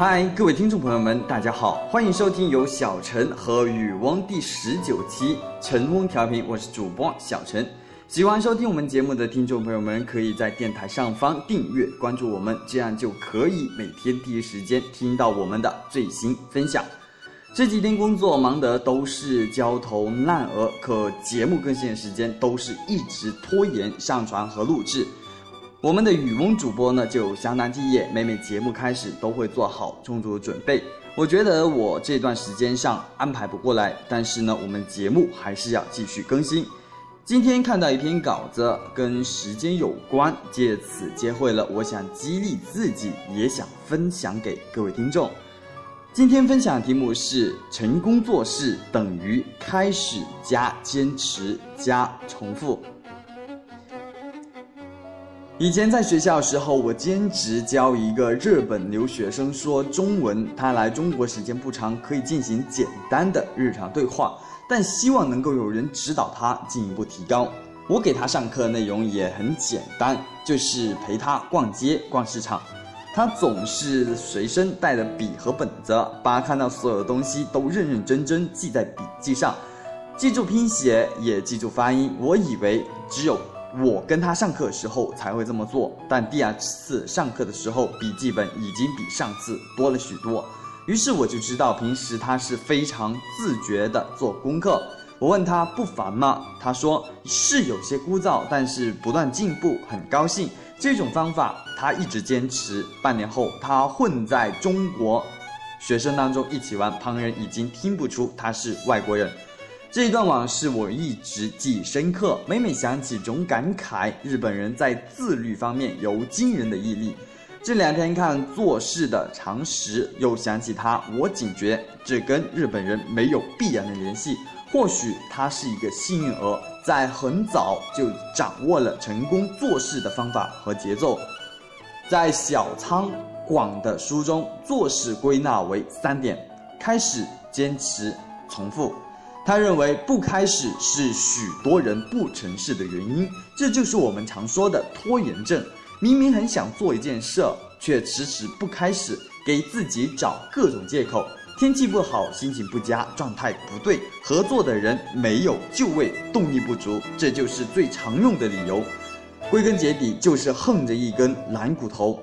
嗨，各位听众朋友们，大家好，欢迎收听由小陈和雨翁第十九期陈翁调频，我是主播小陈。喜欢收听我们节目的听众朋友们，可以在电台上方订阅关注我们，这样就可以每天第一时间听到我们的最新分享。这几天工作忙得都是焦头烂额，可节目更新的时间都是一直拖延上传和录制。我们的雨翁主播呢就相当敬业，每每节目开始都会做好充足的准备。我觉得我这段时间上安排不过来，但是呢，我们节目还是要继续更新。今天看到一篇稿子跟时间有关，借此接会了，我想激励自己，也想分享给各位听众。今天分享的题目是：成功做事等于开始加坚持加重复。以前在学校的时候，我兼职教一个日本留学生说中文。他来中国时间不长，可以进行简单的日常对话，但希望能够有人指导他进一步提高。我给他上课内容也很简单，就是陪他逛街、逛市场。他总是随身带着笔和本子，把看到所有的东西都认认真真记在笔记上，记住拼写，也记住发音。我以为只有。我跟他上课时候才会这么做，但第二次上课的时候，笔记本已经比上次多了许多。于是我就知道，平时他是非常自觉的做功课。我问他不烦吗？他说是有些枯燥，但是不断进步，很高兴。这种方法他一直坚持。半年后，他混在中国学生当中一起玩，旁人已经听不出他是外国人。这一段往事我一直记忆深刻，每每想起总感慨日本人在自律方面有惊人的毅力。这两天看做事的常识，又想起他，我警觉这跟日本人没有必然的联系。或许他是一个幸运儿，在很早就掌握了成功做事的方法和节奏。在小仓广的书中，做事归纳为三点：开始、坚持、重复。他认为不开始是许多人不成事的原因，这就是我们常说的拖延症。明明很想做一件事，却迟迟不开始，给自己找各种借口。天气不好，心情不佳，状态不对，合作的人没有就位，动力不足，这就是最常用的理由。归根结底，就是横着一根懒骨头，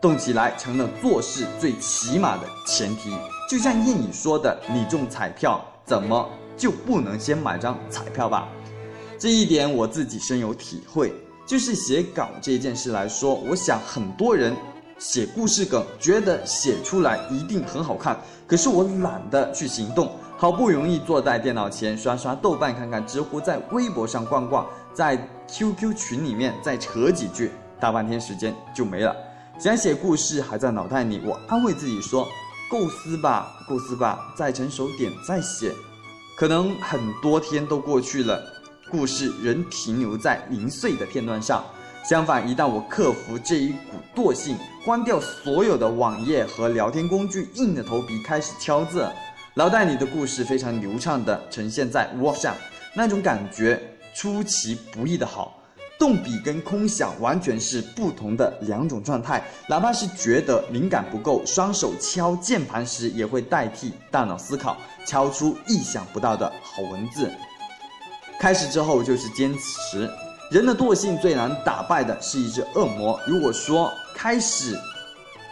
动起来成了做事最起码的前提。就像谚语说的：“你中彩票怎么？”就不能先买张彩票吧？这一点我自己深有体会。就是写稿这件事来说，我想很多人写故事梗，觉得写出来一定很好看。可是我懒得去行动，好不容易坐在电脑前刷刷豆瓣、看看知乎，在微博上逛逛，在 QQ 群里面再扯几句，大半天时间就没了。想写故事还在脑袋里，我安慰自己说：构思吧，构思吧，再成熟点再写。可能很多天都过去了，故事仍停留在零碎的片段上。相反，一旦我克服这一股惰性，关掉所有的网页和聊天工具，硬着头皮开始敲字，脑袋里的故事非常流畅地呈现在 Word 上，那种感觉出其不意的好。动笔跟空想完全是不同的两种状态，哪怕是觉得灵感不够，双手敲键盘时也会代替大脑思考，敲出意想不到的好文字。开始之后就是坚持，人的惰性最难打败的是一只恶魔。如果说开始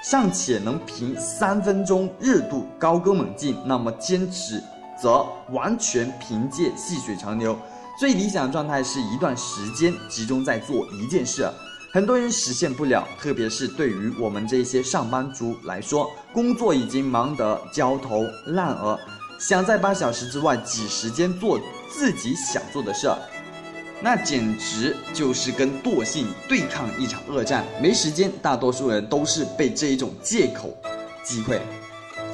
尚且能凭三分钟热度高歌猛进，那么坚持则完全凭借细水长流。最理想的状态是一段时间集中在做一件事，很多人实现不了，特别是对于我们这些上班族来说，工作已经忙得焦头烂额，想在八小时之外挤时间做自己想做的事，那简直就是跟惰性对抗一场恶战。没时间，大多数人都是被这一种借口击溃。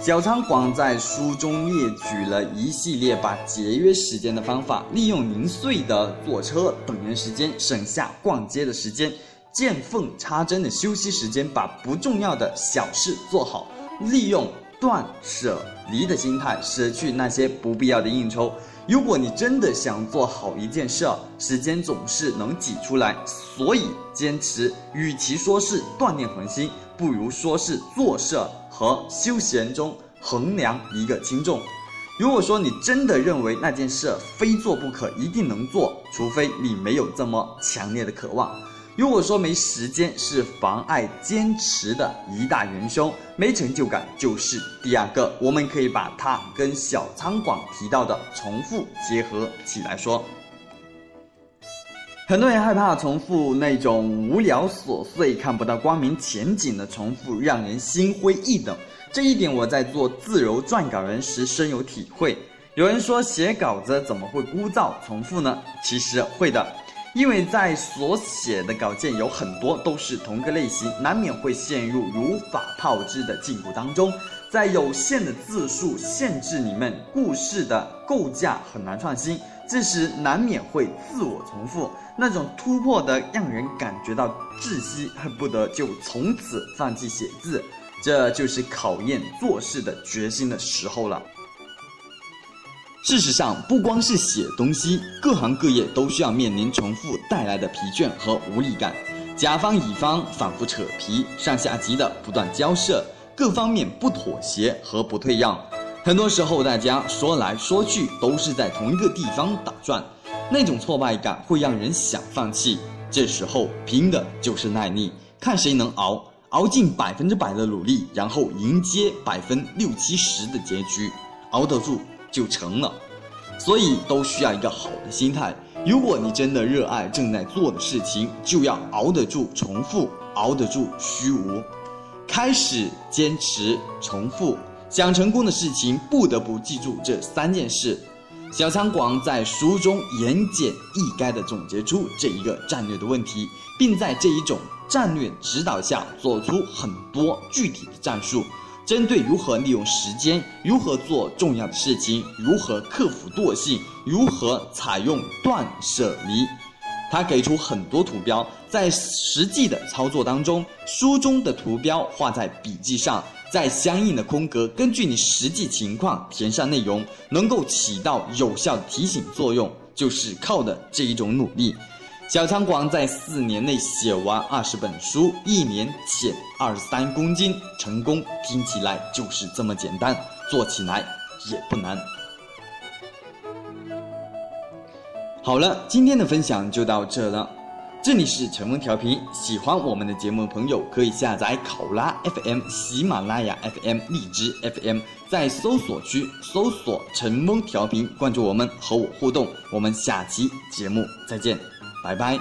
小仓广在书中列举了一系列把节约时间的方法，利用零碎的坐车等人时间，省下逛街的时间，见缝插针的休息时间，把不重要的小事做好，利用断舍离的心态，舍去那些不必要的应酬。如果你真的想做好一件事，时间总是能挤出来，所以坚持。与其说是锻炼恒心。不如说是做事和休闲中衡量一个轻重。如果说你真的认为那件事非做不可，一定能做，除非你没有这么强烈的渴望。如果说没时间是妨碍坚持的一大元凶，没成就感就是第二个。我们可以把它跟小仓广提到的重复结合起来说。很多人害怕重复那种无聊琐碎、看不到光明前景的重复，让人心灰意冷。这一点我在做自由撰稿人时深有体会。有人说写稿子怎么会枯燥重复呢？其实会的，因为在所写的稿件有很多都是同个类型，难免会陷入如法炮制的禁锢当中。在有限的字数限制里面，故事的构架很难创新，这时难免会自我重复。那种突破的让人感觉到窒息，恨不得就从此放弃写字。这就是考验做事的决心的时候了。事实上，不光是写东西，各行各业都需要面临重复带来的疲倦和无力感。甲方乙方反复扯皮，上下级的不断交涉，各方面不妥协和不退让。很多时候，大家说来说去都是在同一个地方打转，那种挫败感会让人想放弃。这时候，拼的就是耐力，看谁能熬。熬尽百分之百的努力，然后迎接百分六七十的结局，熬得住就成了。所以都需要一个好的心态。如果你真的热爱正在做的事情，就要熬得住重复，熬得住虚无。开始坚持重复，想成功的事情不得不记住这三件事。小仓广在书中言简意赅地总结出这一个战略的问题，并在这一种。战略指导下，做出很多具体的战术，针对如何利用时间，如何做重要的事情，如何克服惰性，如何采用断舍离，他给出很多图标，在实际的操作当中，书中的图标画在笔记上，在相应的空格，根据你实际情况填上内容，能够起到有效提醒作用，就是靠的这一种努力。小仓广在四年内写完二十本书，一年减二十三公斤，成功听起来就是这么简单，做起来也不难。好了，今天的分享就到这了，这里是陈峰调频，喜欢我们的节目的朋友可以下载考拉 FM、喜马拉雅 FM、荔枝 FM，在搜索区搜索陈峰调频，关注我们和我互动，我们下期节目再见。拜拜。